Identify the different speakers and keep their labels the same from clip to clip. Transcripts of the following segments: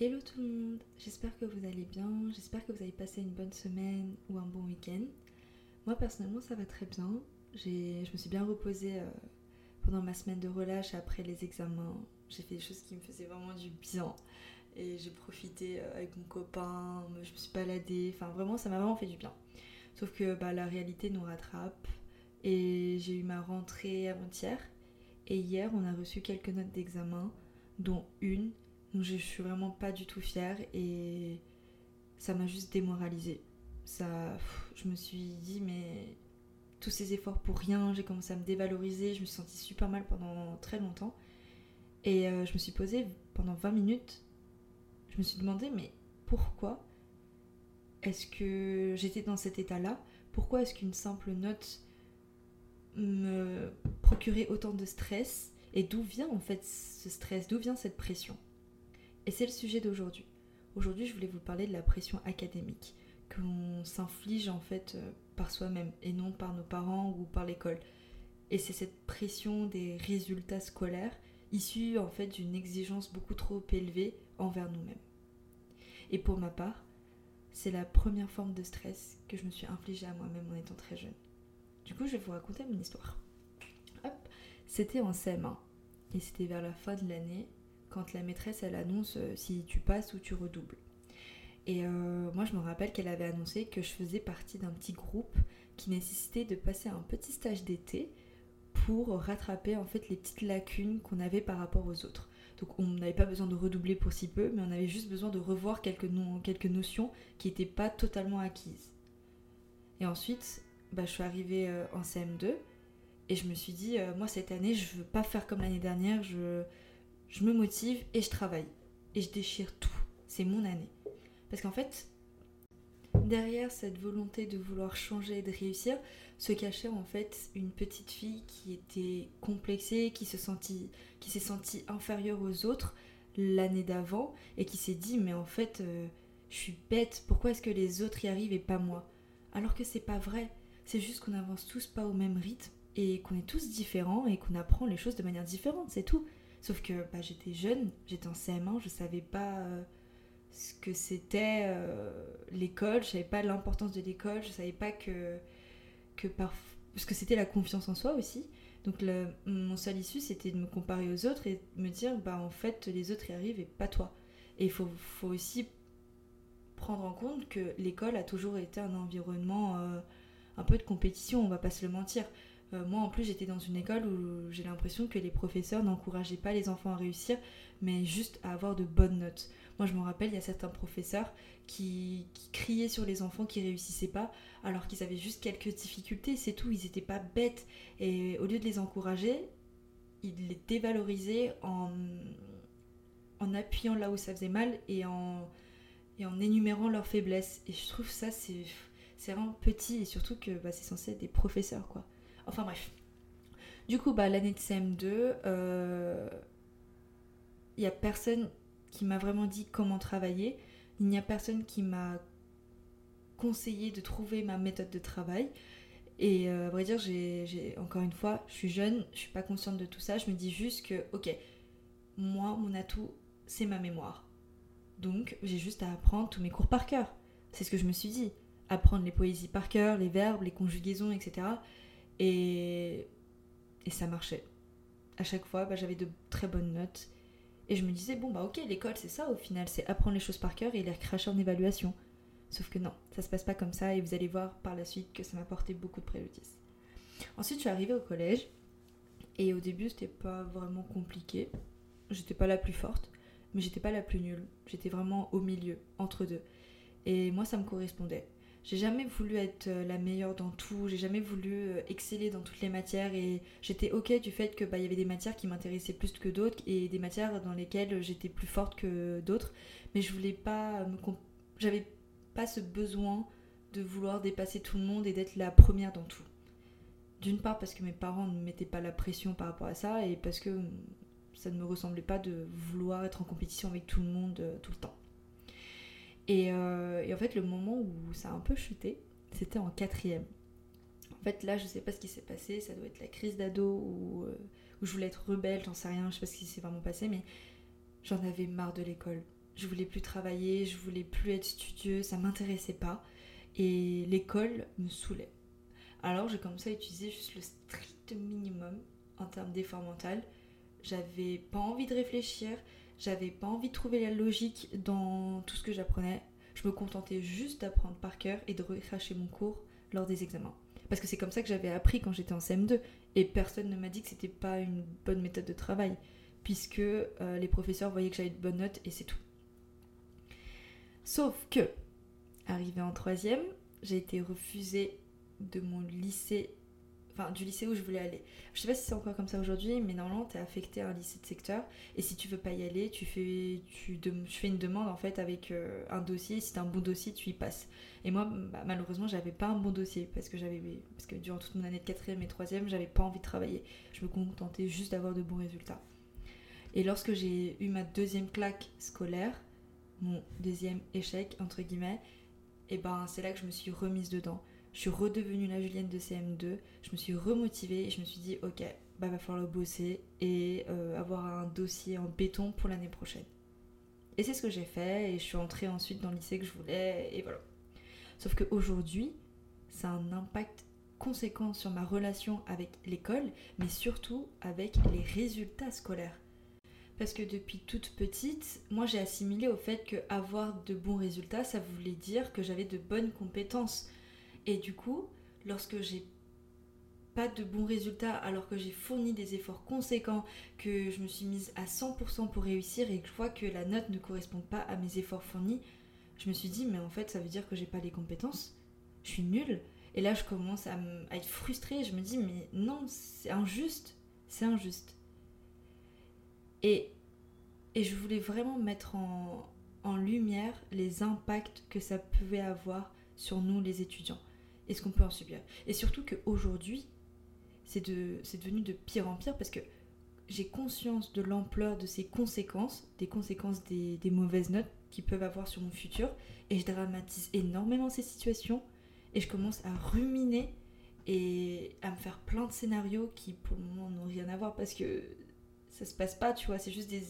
Speaker 1: Hello tout le monde, j'espère que vous allez bien, j'espère que vous avez passé une bonne semaine ou un bon week-end. Moi personnellement ça va très bien, je me suis bien reposée euh, pendant ma semaine de relâche après les examens. J'ai fait des choses qui me faisaient vraiment du bien et j'ai profité euh, avec mon copain, je me suis baladée, enfin vraiment ça m'a vraiment fait du bien. Sauf que bah, la réalité nous rattrape et j'ai eu ma rentrée avant-hier et hier on a reçu quelques notes d'examen dont une dont je suis vraiment pas du tout fière et ça m'a juste démoralisée. Ça, je me suis dit mais tous ces efforts pour rien, j'ai commencé à me dévaloriser, je me suis sentie super mal pendant très longtemps. Et euh, je me suis posée pendant 20 minutes, je me suis demandé mais pourquoi est-ce que j'étais dans cet état-là? Pourquoi est-ce qu'une simple note me procurait autant de stress? Et d'où vient en fait ce stress? D'où vient cette pression? Et c'est le sujet d'aujourd'hui. Aujourd'hui, je voulais vous parler de la pression académique qu'on s'inflige en fait euh, par soi-même et non par nos parents ou par l'école. Et c'est cette pression des résultats scolaires issue en fait d'une exigence beaucoup trop élevée envers nous-mêmes. Et pour ma part, c'est la première forme de stress que je me suis infligée à moi-même en étant très jeune. Du coup, je vais vous raconter mon histoire. Hop, c'était en CM1 et c'était vers la fin de l'année quand la maîtresse elle annonce euh, si tu passes ou tu redoubles. Et euh, moi, je me rappelle qu'elle avait annoncé que je faisais partie d'un petit groupe qui nécessitait de passer un petit stage d'été pour rattraper en fait les petites lacunes qu'on avait par rapport aux autres. Donc on n'avait pas besoin de redoubler pour si peu, mais on avait juste besoin de revoir quelques, quelques notions qui n'étaient pas totalement acquises. Et ensuite, bah, je suis arrivée euh, en CM2 et je me suis dit, moi cette année, je veux pas faire comme l'année dernière, je, je me motive et je travaille. Et je déchire tout. C'est mon année. Parce qu'en fait, derrière cette volonté de vouloir changer et de réussir, se cachait en fait une petite fille qui était complexée, qui se sentit, s'est sentie inférieure aux autres l'année d'avant et qui s'est dit mais en fait euh, je suis bête, pourquoi est-ce que les autres y arrivent et pas moi? Alors que c'est pas vrai, c'est juste qu'on avance tous pas au même rythme et qu'on est tous différents et qu'on apprend les choses de manière différente, c'est tout. Sauf que bah, j'étais jeune, j'étais en CM1, je savais pas euh, ce que c'était euh, l'école, je savais pas l'importance de l'école, je savais pas que, que parce que c'était la confiance en soi aussi. Donc mon seul issue c'était de me comparer aux autres et me dire bah en fait les autres y arrivent et pas toi. Et il faut, faut, aussi prendre en compte que l'école a toujours été un environnement euh, un peu de compétition, on va pas se le mentir. Euh, moi en plus j'étais dans une école où j'ai l'impression que les professeurs n'encourageaient pas les enfants à réussir, mais juste à avoir de bonnes notes. Moi, je me rappelle, il y a certains professeurs qui, criaient sur les enfants qui réussissaient pas, alors qu'ils avaient juste quelques difficultés, c'est tout, ils n'étaient pas bêtes. Et au lieu de les encourager, ils les dévalorisaient en, en appuyant là où ça faisait mal et en, et en énumérant leurs faiblesses. Et je trouve ça, c'est, c'est vraiment petit et surtout que bah, c'est censé être des professeurs, quoi. Enfin bref. Du coup, bah, l'année de CM2, euh, il n'y a personne qui m'a vraiment dit comment travailler. Il n'y a personne qui m'a conseillé de trouver ma méthode de travail. Et euh, à vrai dire, j'ai, encore une fois, je suis jeune, je suis pas consciente de tout ça. Je me dis juste que, ok, moi, mon atout, c'est ma mémoire. Donc, j'ai juste à apprendre tous mes cours par cœur. C'est ce que je me suis dit. Apprendre les poésies par cœur, les verbes, les conjugaisons, etc. Et, et ça marchait. À chaque fois, bah, j'avais de très bonnes notes. Et je me disais, bon, bah ok, l'école, c'est ça au final, c'est apprendre les choses par cœur et les recracher en évaluation. Sauf que non, ça se passe pas comme ça et vous allez voir par la suite que ça m'a apporté beaucoup de préjudice. Ensuite, je suis arrivée au collège et au début, c'était pas vraiment compliqué. J'étais pas la plus forte, mais j'étais pas la plus nulle. J'étais vraiment au milieu, entre deux. Et moi, ça me correspondait. J'ai jamais voulu être euh, la meilleure dans tout, j'ai jamais voulu euh, exceller dans toutes les matières et j'étais ok du fait que bah, y avait des matières qui m'intéressaient plus que d'autres et des matières dans lesquelles j'étais plus forte que d'autres, mais je voulais pas me j'avais pas ce besoin de vouloir dépasser tout le monde et d'être la première dans tout. D'une part parce que mes parents ne mettaient pas la pression par rapport à ça et parce que mm, ça ne me ressemblait pas de vouloir être en compétition avec tout le monde euh, tout le temps. Euh, et, en fait, le moment où ça a un peu chuté, c'était en quatrième. En fait, là, je sais pas ce qui s'est passé, ça doit être la crise d'ado ou où, je voulais être rebelle, j'en sais rien, je sais pas ce qui s'est vraiment passé, mais j'en avais marre de l'école. je voulais plus travailler, je voulais plus être studieux, ça m'intéressait pas. Et l'école me saoulait. Alors j'ai commencé à utiliser juste le strict minimum en termes d'effort mental. J'avais pas envie de réfléchir, j'avais pas envie de trouver la logique dans tout ce que j'apprenais. Je me contentais juste d'apprendre par cœur et de recracher mon cours lors des examens. Parce que c'est comme ça que j'avais appris quand j'étais en CM2. Et personne ne m'a dit que c'était pas une bonne méthode de travail. Puisque euh, les professeurs voyaient que j'avais de bonnes notes et c'est tout. Sauf que, arrivé en troisième, j'ai été refusée de mon lycée, enfin du lycée où je voulais aller. Je sais pas si c'est encore comme ça aujourd'hui, mais normalement tu es affecté à un lycée de secteur et si tu veux pas y aller, tu fais, une demande en fait avec euh, un dossier. Si tu un bon dossier, tu y passes. Et moi, bah, malheureusement, j'avais pas un bon dossier parce que j'avais, parce que durant toute mon année de quatrième et troisième, j'avais pas envie de travailler. Je me contentais juste d'avoir de bons résultats. Et lorsque j'ai eu ma deuxième claque scolaire, mon deuxième échec entre guillemets, et ben c'est là que je me suis remise dedans je suis redevenue la Julienne de CM2, je me suis remotivée et je me suis dit ok, bah va falloir bosser et euh, avoir un dossier en béton pour l'année prochaine. Et c'est ce que j'ai fait et je suis entrée ensuite dans le lycée que je voulais et voilà. Sauf qu'aujourd'hui, ça a un impact conséquent sur ma relation avec l'école, mais surtout avec les résultats scolaires. Parce que depuis toute petite, moi j'ai assimilé au fait que avoir de bons résultats, ça voulait dire que j'avais de bonnes compétences. Et du coup, lorsque j'ai pas de bons résultats alors que j'ai fourni des efforts conséquents, que je me suis mise à 100% pour réussir et que je vois que la note ne correspond pas à mes efforts fournis, je me suis dit mais en fait ça veut dire que j'ai pas les compétences, je suis nulle. Et là je commence à, être frustrée, je me dis mais non, c'est injuste, c'est injuste. Et, et je voulais vraiment mettre en, en lumière les impacts que ça pouvait avoir sur nous les étudiants et ce qu'on peut en subir. Et surtout qu'aujourd'hui, c'est de, devenu de pire en pire parce que j'ai conscience de l'ampleur de ces conséquences, des conséquences des, des, mauvaises notes qui peuvent avoir sur mon futur, et je dramatise énormément ces situations, et je commence à ruminer et à me faire plein de scénarios qui pour le moment n'ont rien à voir parce que ça se passe pas, tu vois, c'est juste des,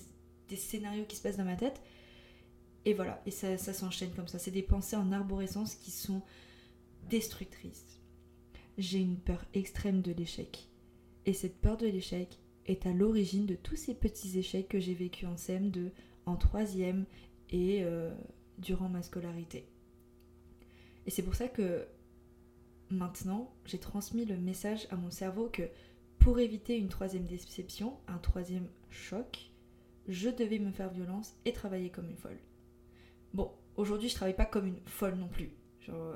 Speaker 1: des, scénarios qui se passent dans ma tête. Et voilà, et ça s'enchaîne comme ça. C'est des pensées en arborescence qui sont destructrice. J'ai une peur extrême de l'échec. Et cette peur de l'échec est à l'origine de tous ces petits échecs que j'ai vécus en CM2, en troisième et euh, durant ma scolarité. Et c'est pour ça que maintenant, j'ai transmis le message à mon cerveau que pour éviter une troisième déception, un troisième choc, je devais me faire violence et travailler comme une folle. Bon, aujourd'hui je travaille pas comme une folle non plus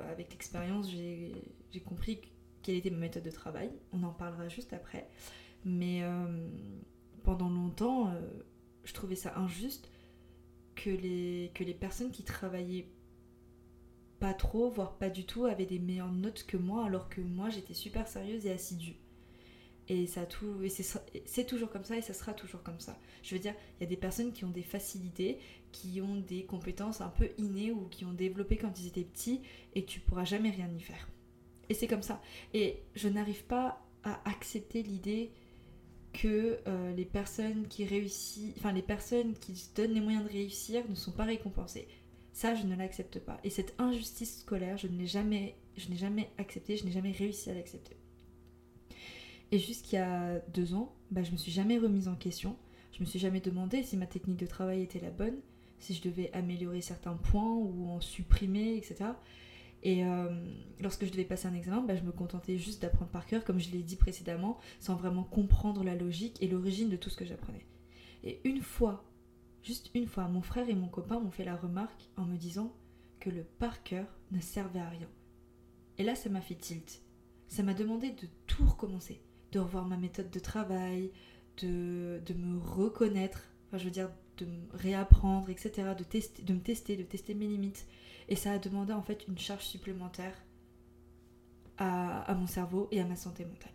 Speaker 1: avec l'expérience, j'ai compris quelle était ma méthode de travail. On en parlera juste après. Mais euh, pendant longtemps, euh, je trouvais ça injuste que les, que les personnes qui travaillaient pas trop, voire pas du tout, avaient des meilleures notes que moi, alors que moi j'étais super sérieuse et assidue. Et ça tout, et c'est toujours comme ça et ça sera toujours comme ça. Je veux dire, il y a des personnes qui ont des facilités, qui ont des compétences un peu innées ou qui ont développé quand ils étaient petits et tu pourras jamais rien y faire. Et c'est comme ça. Et je n'arrive pas à accepter l'idée que euh, les personnes qui réussissent, enfin les personnes qui se donnent les moyens de réussir ne sont pas récompensées. Ça, je ne l'accepte pas. Et cette injustice scolaire, je ne l'ai jamais, je n'ai jamais accepté, je n'ai jamais réussi à l'accepter. Et a deux ans, bah, je me suis jamais remise en question. Je me suis jamais demandé si ma technique de travail était la bonne, si je devais améliorer certains points ou en supprimer, etc. Et euh, lorsque je devais passer un examen, bah, je me contentais juste d'apprendre par cœur, comme je l'ai dit précédemment, sans vraiment comprendre la logique et l'origine de tout ce que j'apprenais. Et une fois, juste une fois, mon frère et mon copain m'ont fait la remarque en me disant que le par cœur ne servait à rien. Et là, ça m'a fait tilt. Ça m'a demandé de tout recommencer de revoir ma méthode de travail, de, me reconnaître, enfin je veux dire de me réapprendre, etc., de, tester, de me tester, de tester mes limites. Et ça a demandé en fait une charge supplémentaire à, mon cerveau et à ma santé mentale.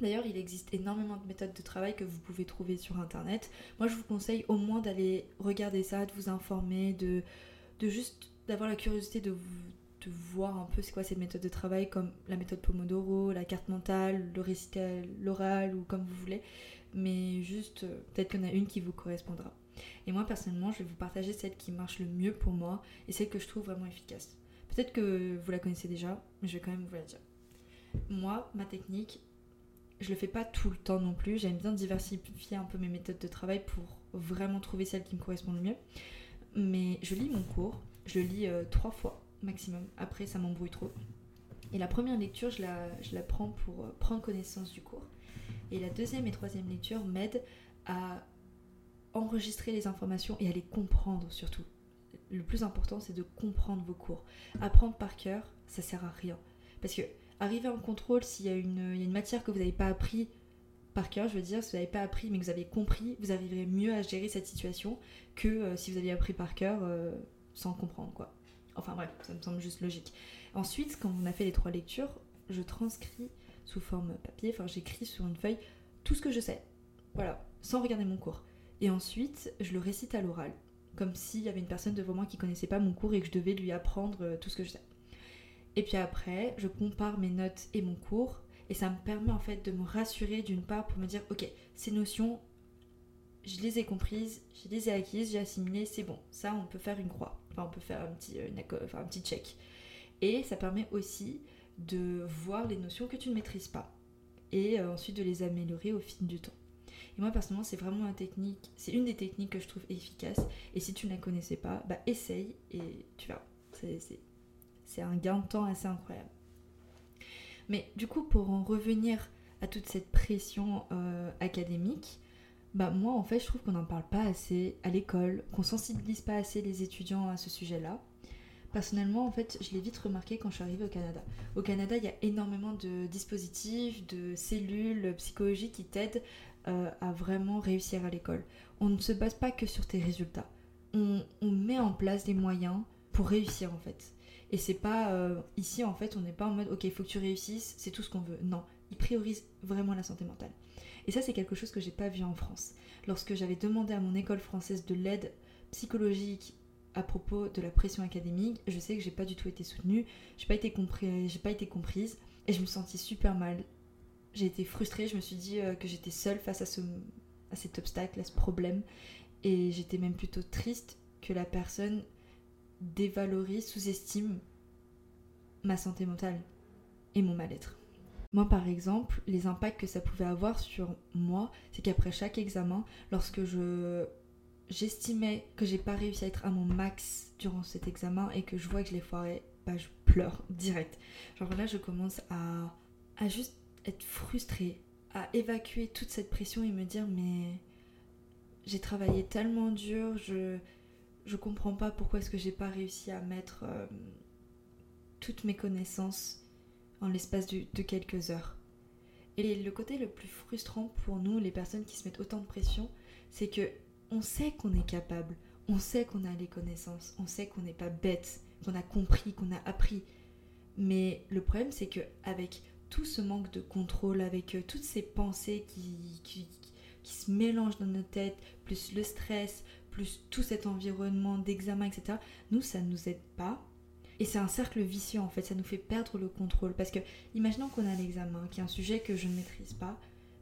Speaker 1: D'ailleurs, il existe énormément de méthodes de travail que vous pouvez trouver sur Internet. Moi, je vous conseille au moins d'aller regarder ça, de vous informer, de, de juste d'avoir la curiosité de vous, de voir un peu c'est quoi cette méthode de travail, comme la méthode Pomodoro, la carte mentale, le récital, l'oral ou comme vous voulez. Mais juste, euh, peut-être qu'il y en a une qui vous correspondra. Et moi personnellement, je vais vous partager celle qui marche le mieux pour moi et celle que je trouve vraiment efficace. Peut-être que vous la connaissez déjà, mais je vais quand même vous la dire. Moi, ma technique, je le fais pas tout le temps non plus. J'aime bien diversifier un peu mes méthodes de travail pour vraiment trouver celle qui me correspond le mieux. Mais je lis mon cours, je lis euh, trois fois maximum. Après, ça m'embrouille trop. Et la première lecture, je la, je la prends pour euh, prendre connaissance du cours. Et la deuxième et troisième lecture m'aident à enregistrer les informations et à les comprendre surtout. Le plus important, c'est de comprendre vos cours. Apprendre par cœur, ça sert à rien. Parce que arriver en contrôle, s'il y, a une matière que vous n'avez pas appris par cœur, je veux dire, si vous n'avez pas appris mais que vous avez compris, vous arriverez mieux à gérer cette situation que euh, si vous aviez appris par cœur euh, sans comprendre quoi. Enfin bref, ça me semble juste logique. Ensuite, quand on a fait les trois lectures, je transcris sous forme papier, enfin j'écris sur une feuille tout ce que je sais. Voilà, sans regarder mon cours. Et ensuite, je le récite à l'oral, comme s'il y avait une personne devant moi qui connaissait pas mon cours et que je devais lui apprendre euh, tout ce que je sais. Et puis après, je compare mes notes et mon cours, et ça me permet en fait de me rassurer d'une part pour me dire, ok, ces notions, je les ai comprises, je les ai acquises, j'ai assimilé, c'est bon. Ça, on peut faire une croix, enfin on peut faire un petit, euh, un petit check. Et ça permet aussi de voir les notions que tu ne maîtrises pas, et euh, ensuite de les améliorer au fil du temps. Et moi personnellement, c'est vraiment une technique, c'est une des techniques que je trouve efficace. Et si tu ne la connaissais pas, bah essaye et tu verras. C'est un gain de temps assez incroyable. Mais du coup, pour en revenir à toute cette pression euh, académique, bah moi en fait je trouve qu'on n'en parle pas assez à l'école, qu'on sensibilise pas assez les étudiants à ce sujet-là. Personnellement, en fait, je l'ai vite remarqué quand je suis arrivée au Canada. Au Canada, il y a énormément de dispositifs, de cellules psychologiques qui t'aident euh, à vraiment réussir à l'école. On ne se base pas que sur tes résultats. On, met en place des moyens pour réussir en fait. Et c'est pas euh, ici en fait, on n'est pas en mode ok, il faut que tu réussisses, c'est tout ce qu'on veut. Non, ils priorisent vraiment la santé mentale. Et ça, c'est quelque chose que j'ai pas vu en France. Lorsque j'avais demandé à mon école française de l'aide psychologique à propos de la pression académique, je sais que j'ai pas du tout été soutenue, j'ai pas été j'ai pas été comprise et je me sentis super mal j'ai été frustrée, je me suis dit euh, que j'étais seule face à, ce, à cet obstacle, à ce problème. Et j'étais même plutôt triste que la personne dévalorise, sous-estime ma santé mentale et mon mal-être. Moi, par exemple, les impacts que ça pouvait avoir sur moi, c'est qu'après chaque examen, lorsque je j'estimais que j'ai pas réussi à être à mon max durant cet examen et que je vois que je l'ai foiré, bah je pleure direct. Genre là, je commence à, à juste être frustrée, à évacuer toute cette pression et me dire mais j'ai travaillé tellement dur, je je comprends pas pourquoi est-ce que j'ai pas réussi à mettre euh, toutes mes connaissances en l'espace de, quelques heures. Et le côté le plus frustrant pour nous, les personnes qui se mettent autant de pression, c'est que on sait qu'on est capable, on sait qu'on a les connaissances, on sait qu'on n'est pas bête, qu'on a compris, qu'on a appris. Mais le problème, c'est que avec tout ce manque de contrôle, avec euh, toutes ces pensées qui, qui, se mélangent dans nos têtes, plus le stress, plus tout cet environnement d'examen, etc., nous, ça ne nous aide pas. Et c'est un cercle vicieux en fait, ça nous fait perdre le contrôle. Parce que, imaginons qu'on a l'examen, qui est un sujet que je ne maîtrise pas,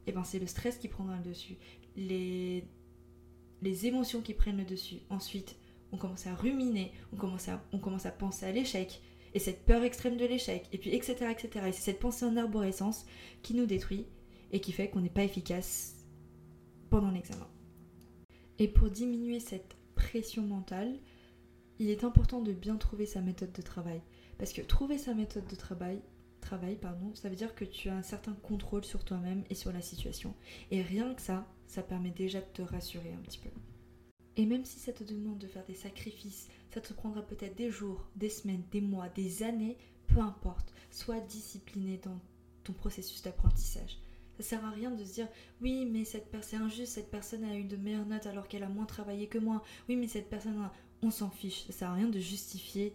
Speaker 1: et eh ben c'est le stress qui prendra le dessus. Les, les émotions qui prennent le dessus. Ensuite, on commence à ruminer, on commence à, on commence à penser à l'échec, et cette peur extrême de l'échec, et puis etc. etc. Et c'est cette pensée en arborescence qui nous détruit et qui fait qu'on n'est pas efficace pendant l'examen. Et pour diminuer cette pression mentale, il est important de bien trouver sa méthode de travail. Parce que trouver sa méthode de travail, travail pardon, ça veut dire que tu as un certain contrôle sur toi-même et sur la situation. Et rien que ça, ça permet déjà de te rassurer un petit peu. Et même si ça te demande de faire des sacrifices, ça te prendra peut-être des jours, des semaines, des mois, des années, peu importe. Sois discipliné dans ton processus d'apprentissage. Ça sert à rien de se dire oui mais cette personne injuste, cette personne a eu de meilleures notes alors qu'elle a moins travaillé que moi. Oui mais cette personne on s'en fiche. Ça sert à rien de justifier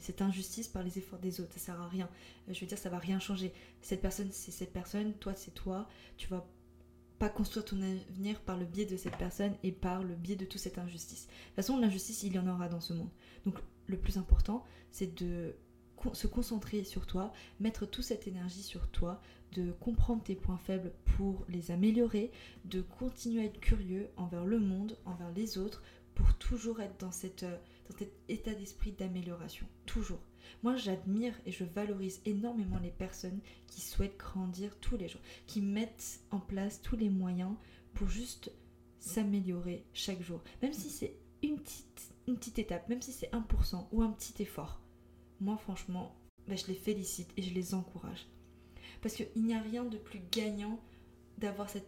Speaker 1: cette injustice par les efforts des autres. Ça sert à rien. Euh, je veux dire ça va rien changer. Cette personne c'est cette personne, toi c'est toi. Tu vas pas construire ton avenir par le biais de cette personne et par le biais de toute cette injustice. De toute façon, l'injustice, il y en aura dans ce monde. Donc le plus important, c'est de se concentrer sur toi, mettre toute cette énergie sur toi, de comprendre tes points faibles pour les améliorer, de continuer à être curieux envers le monde, envers les autres, pour toujours être euh, dans cet état d'esprit d'amélioration. Toujours. Moi, j'admire et je valorise énormément les personnes qui souhaitent grandir tous les jours, qui mettent en place tous les moyens pour juste s'améliorer chaque jour. Même si c'est une petite, une petite étape, même si c'est 1% ou un petit effort. Moi, franchement, bah, je les félicite et je les encourage. Parce qu'il n'y a rien de plus gagnant d'avoir cet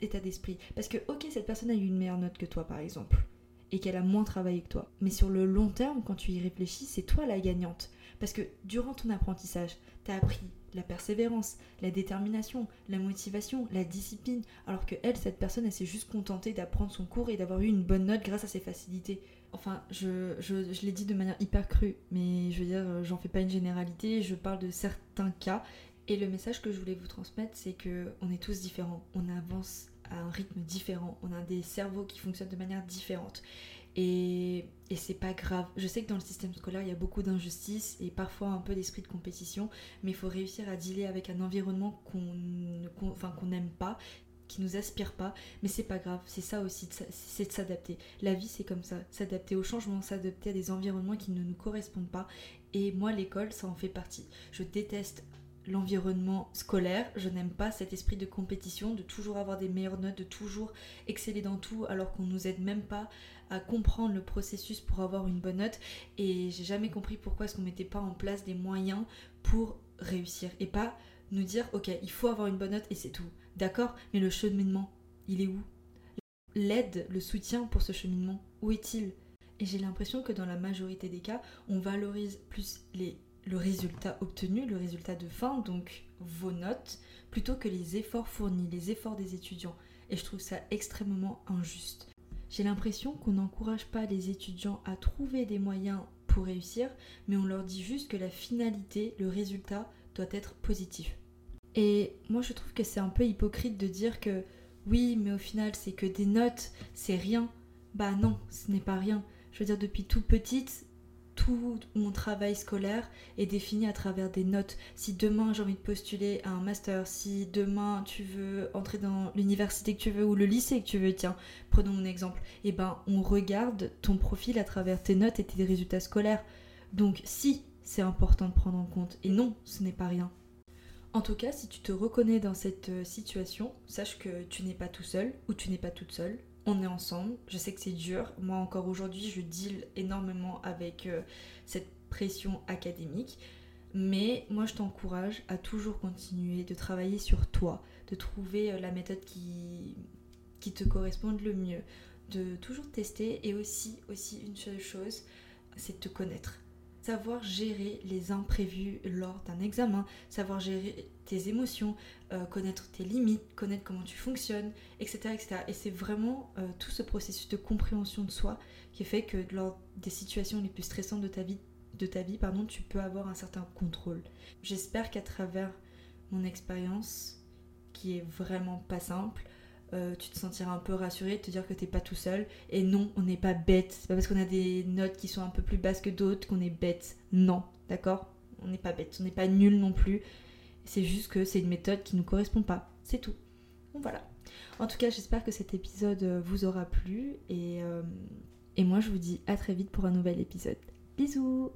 Speaker 1: état d'esprit. Parce que, ok, cette personne a eu une meilleure note que toi, par exemple, et qu'elle a moins travaillé que toi. Mais sur le long terme, quand tu y réfléchis, c'est toi la gagnante. Parce que durant ton apprentissage, tu as appris la persévérance, la détermination, la motivation, la discipline, alors que elle, cette personne, elle s'est juste contentée d'apprendre son cours et d'avoir eu une bonne note grâce à ses facilités. Enfin, je, je, je l'ai dit de manière hyper crue, mais je veux dire, j'en fais pas une généralité, je parle de certains cas. Et le message que je voulais vous transmettre, c'est que on est tous différents, on avance à un rythme différent, on a des cerveaux qui fonctionnent de manière différente. Et, et c'est pas grave. Je sais que dans le système scolaire, il y a beaucoup d'injustices et parfois un peu d'esprit de compétition, mais il faut réussir à dealer avec un environnement qu'on enfin, qu'on n'aime pas qui nous aspire pas, mais c'est pas grave, c'est ça aussi, c'est de s'adapter. La vie c'est comme ça, s'adapter au changement, s'adapter à des environnements qui ne nous correspondent pas. Et moi l'école ça en fait partie. Je déteste l'environnement scolaire. Je n'aime pas cet esprit de compétition, de toujours avoir des meilleures notes, de toujours exceller dans tout alors qu'on nous aide même pas à comprendre le processus pour avoir une bonne note. Et j'ai jamais compris pourquoi est-ce qu'on mettait pas en place des moyens pour réussir et pas nous dire ok il faut avoir une bonne note et c'est tout. D'accord, mais le cheminement, il est où? L'aide, le soutien pour ce cheminement, où est-il? Et j'ai l'impression que dans la majorité des cas, on valorise plus les le résultat obtenu, le résultat de fin, donc vos notes, plutôt que les efforts fournis, les efforts des étudiants. Et je trouve ça extrêmement injuste. J'ai l'impression qu'on n'encourage pas les étudiants à trouver des moyens pour réussir, mais on leur dit juste que la finalité, le résultat, doit être positif. Et moi je trouve que c'est un peu hypocrite de dire que oui, mais au final c'est que des notes, c'est rien. Bah non, ce n'est pas rien. Je veux dire, depuis toute petite, tout mon travail scolaire est défini à travers des notes. Si demain j'ai envie de postuler à un master, si demain tu veux entrer dans l'université que tu veux ou le lycée que tu veux, tiens, prenons mon exemple, et eh ben on regarde ton profil à travers tes notes et tes résultats scolaires. Donc si c'est important de prendre en compte, et non, ce n'est pas rien. En tout cas, si tu te reconnais dans cette euh, situation, sache que tu n'es pas tout seul ou tu n'es pas toute seule on est ensemble. Je sais que c'est dur. Moi encore aujourd'hui, je deal énormément avec euh, cette pression académique. Mais moi, je t'encourage à toujours continuer de travailler sur toi, de trouver euh, la méthode qui, te corresponde le mieux, de toujours tester. Et aussi, aussi une seule chose, c'est de te connaître savoir gérer les imprévus lors d'un examen, savoir gérer tes émotions, euh, connaître tes limites, connaître comment tu fonctionnes, etc. etc. Et c'est vraiment euh, tout ce processus de compréhension de soi qui fait que lors des situations les plus stressantes de ta vie, de ta vie pardon, tu peux avoir un certain contrôle. J'espère qu'à travers mon expérience, qui est vraiment pas simple, euh, tu te sentiras un peu rassuré te dire que t'es pas tout seul. Et non, on n'est pas bête. C'est pas parce qu'on a des notes qui sont un peu plus basses que d'autres qu'on est bête. Non, d'accord? On n'est pas bête. On n'est pas nul non plus. C'est juste que c'est une méthode qui nous correspond pas. C'est tout. Voilà. En tout cas, j'espère que cet épisode euh, vous aura plu. Et, euh, et moi, je vous dis à très vite pour un nouvel épisode. Bisous